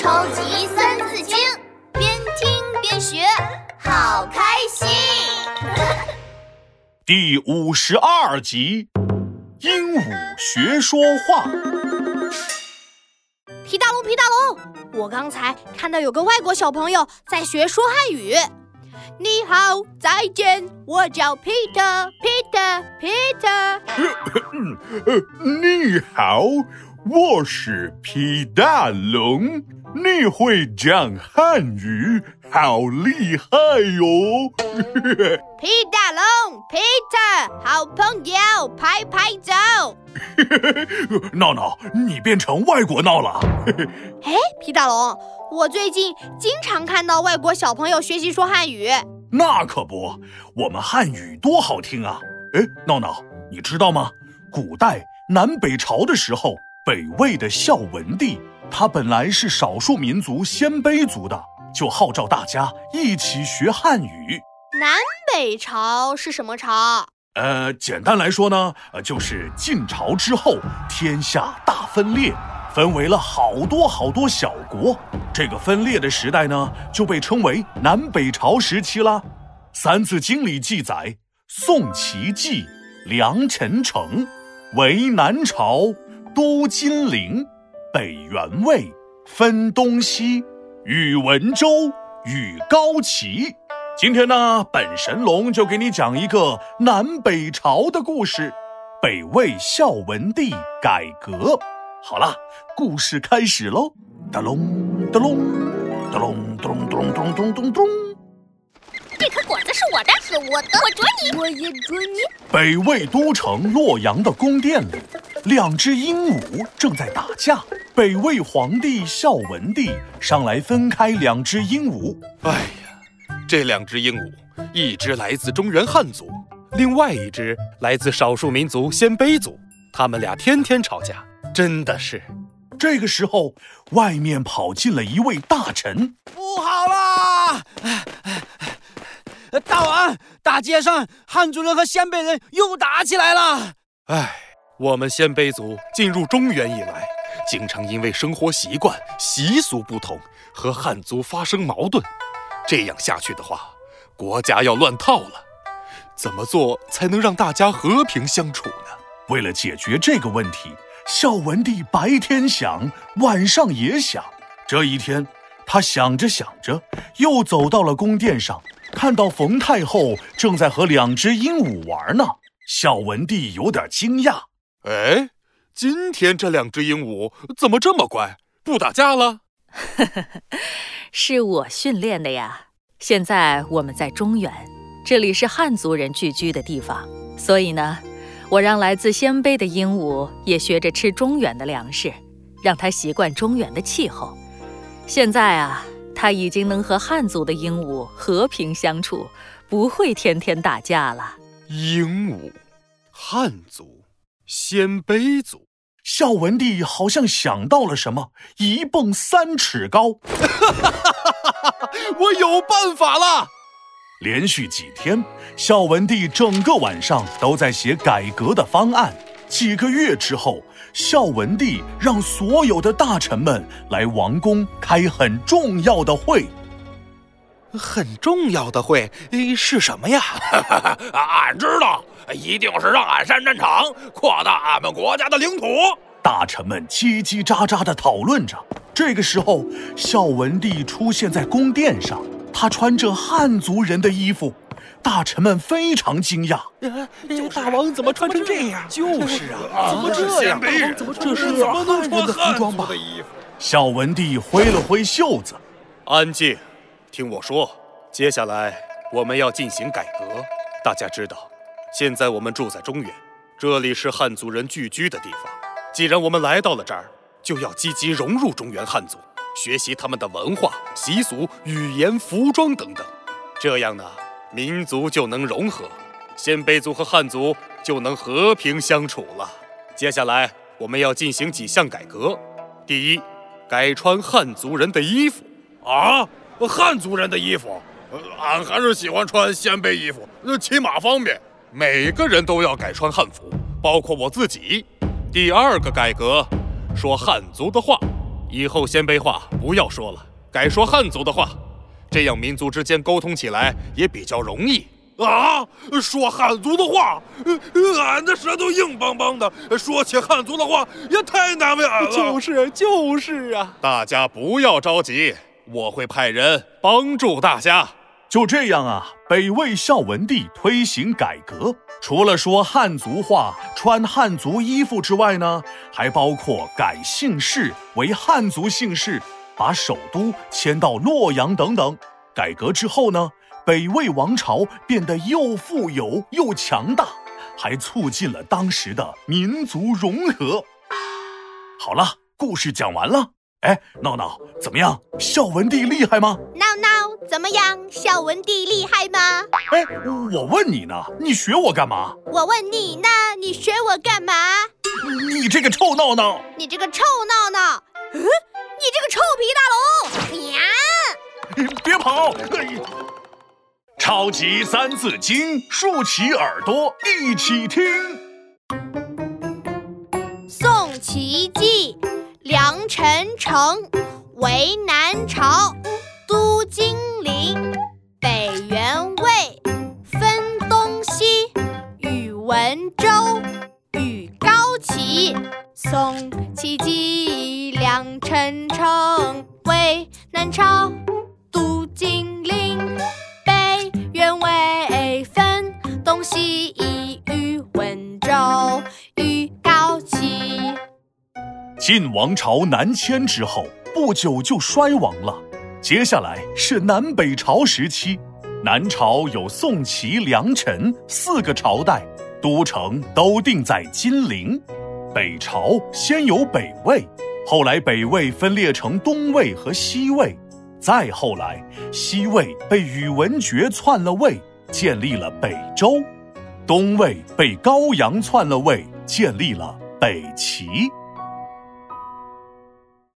超级三字经，边听边学，好开心。第五十二集，鹦鹉学说话。皮大龙，皮大龙，我刚才看到有个外国小朋友在学说汉语。你好，再见，我叫 Peter，Peter，Peter。你好，我是皮大龙。你会讲汉语，好厉害哟！皮大龙，Peter，好朋友，拍拍走。闹闹，你变成外国闹了。哎，皮大龙，我最近经常看到外国小朋友学习说汉语。那可不，我们汉语多好听啊！哎，闹闹，你知道吗？古代南北朝的时候，北魏的孝文帝。他本来是少数民族鲜卑族的，就号召大家一起学汉语。南北朝是什么朝？呃，简单来说呢，呃，就是晋朝之后，天下大分裂，分为了好多好多小国。这个分裂的时代呢，就被称为南北朝时期啦。《三字经》里记载：“宋齐继，梁陈城，为南朝，都金陵。”北元魏分东西，宇文周与高齐。今天呢，本神龙就给你讲一个南北朝的故事。北魏孝文帝改革。好了，故事开始喽！哒隆哒隆哒隆咚咚咚咚咚咚。这颗果子是我的，是我的，我啄你，我也啄你。北魏都城洛阳的宫殿里，两只鹦鹉正在打架。北魏皇帝孝文帝上来分开两只鹦鹉。哎呀，这两只鹦鹉，一只来自中原汉族，另外一只来自少数民族鲜卑族。他们俩天天吵架，真的是。这个时候，外面跑进了一位大臣。不好啦！大王，大街上汉族人和鲜卑人又打起来了。哎，我们鲜卑族进入中原以来。经常因为生活习惯、习俗不同和汉族发生矛盾，这样下去的话，国家要乱套了。怎么做才能让大家和平相处呢？为了解决这个问题，孝文帝白天想，晚上也想。这一天，他想着想着，又走到了宫殿上，看到冯太后正在和两只鹦鹉玩呢。孝文帝有点惊讶，哎。今天这两只鹦鹉怎么这么乖，不打架了？是我训练的呀。现在我们在中原，这里是汉族人聚居的地方，所以呢，我让来自鲜卑的鹦鹉也学着吃中原的粮食，让它习惯中原的气候。现在啊，它已经能和汉族的鹦鹉和平相处，不会天天打架了。鹦鹉，汉族，鲜卑族。孝文帝好像想到了什么，一蹦三尺高，我有办法了！连续几天，孝文帝整个晚上都在写改革的方案。几个月之后，孝文帝让所有的大臣们来王宫开很重要的会。很重要的会是什么呀？俺知道，一定是让俺上战场，扩大俺们国家的领土。大臣们叽叽喳喳地讨论着。这个时候，孝文帝出现在宫殿上，他穿着汉族人的衣服，大臣们非常惊讶。大王怎么穿成这样？就是啊，怎么这样？怎么这是怎么能穿的服装吧？孝文帝挥了挥袖子，安静。听我说，接下来我们要进行改革。大家知道，现在我们住在中原，这里是汉族人聚居的地方。既然我们来到了这儿，就要积极融入中原汉族，学习他们的文化、习俗、语言、服装等等。这样呢，民族就能融合，鲜卑族和汉族就能和平相处了。接下来我们要进行几项改革。第一，改穿汉族人的衣服。啊！汉族人的衣服，俺还是喜欢穿鲜卑衣服，骑马方便。每个人都要改穿汉服，包括我自己。第二个改革，说汉族的话，以后鲜卑话不要说了，改说汉族的话，这样民族之间沟通起来也比较容易。啊，说汉族的话，俺的舌头硬邦邦的，说起汉族的话也太难为俺了。就是就是啊！大家不要着急，我会派人帮助大家。就这样啊，北魏孝文帝推行改革，除了说汉族话、穿汉族衣服之外呢，还包括改姓氏为汉族姓氏，把首都迁到洛阳等等。改革之后呢？北魏王朝变得又富有又强大，还促进了当时的民族融合。好了，故事讲完了。哎，闹闹怎么样？孝文帝厉害吗？闹闹怎么样？孝文帝厉害吗？哎，我问你呢，你学我干嘛？我问你呢，你学我干嘛？你这个臭闹闹！你这个臭闹闹！嗯，你这个臭皮大龙！呀！别跑！超级三字经，竖起耳朵一起听。宋齐晋，梁陈城，为南朝，都金陵，北元魏，分东西，宇文周，与高齐。宋齐基，梁陈城，为南朝。晋王朝南迁之后，不久就衰亡了。接下来是南北朝时期，南朝有宋齐梁陈四个朝代，都城都定在金陵。北朝先有北魏，后来北魏分裂成东魏和西魏，再后来西魏被宇文觉篡了位，建立了北周，东魏被高阳篡了位，建立了北齐。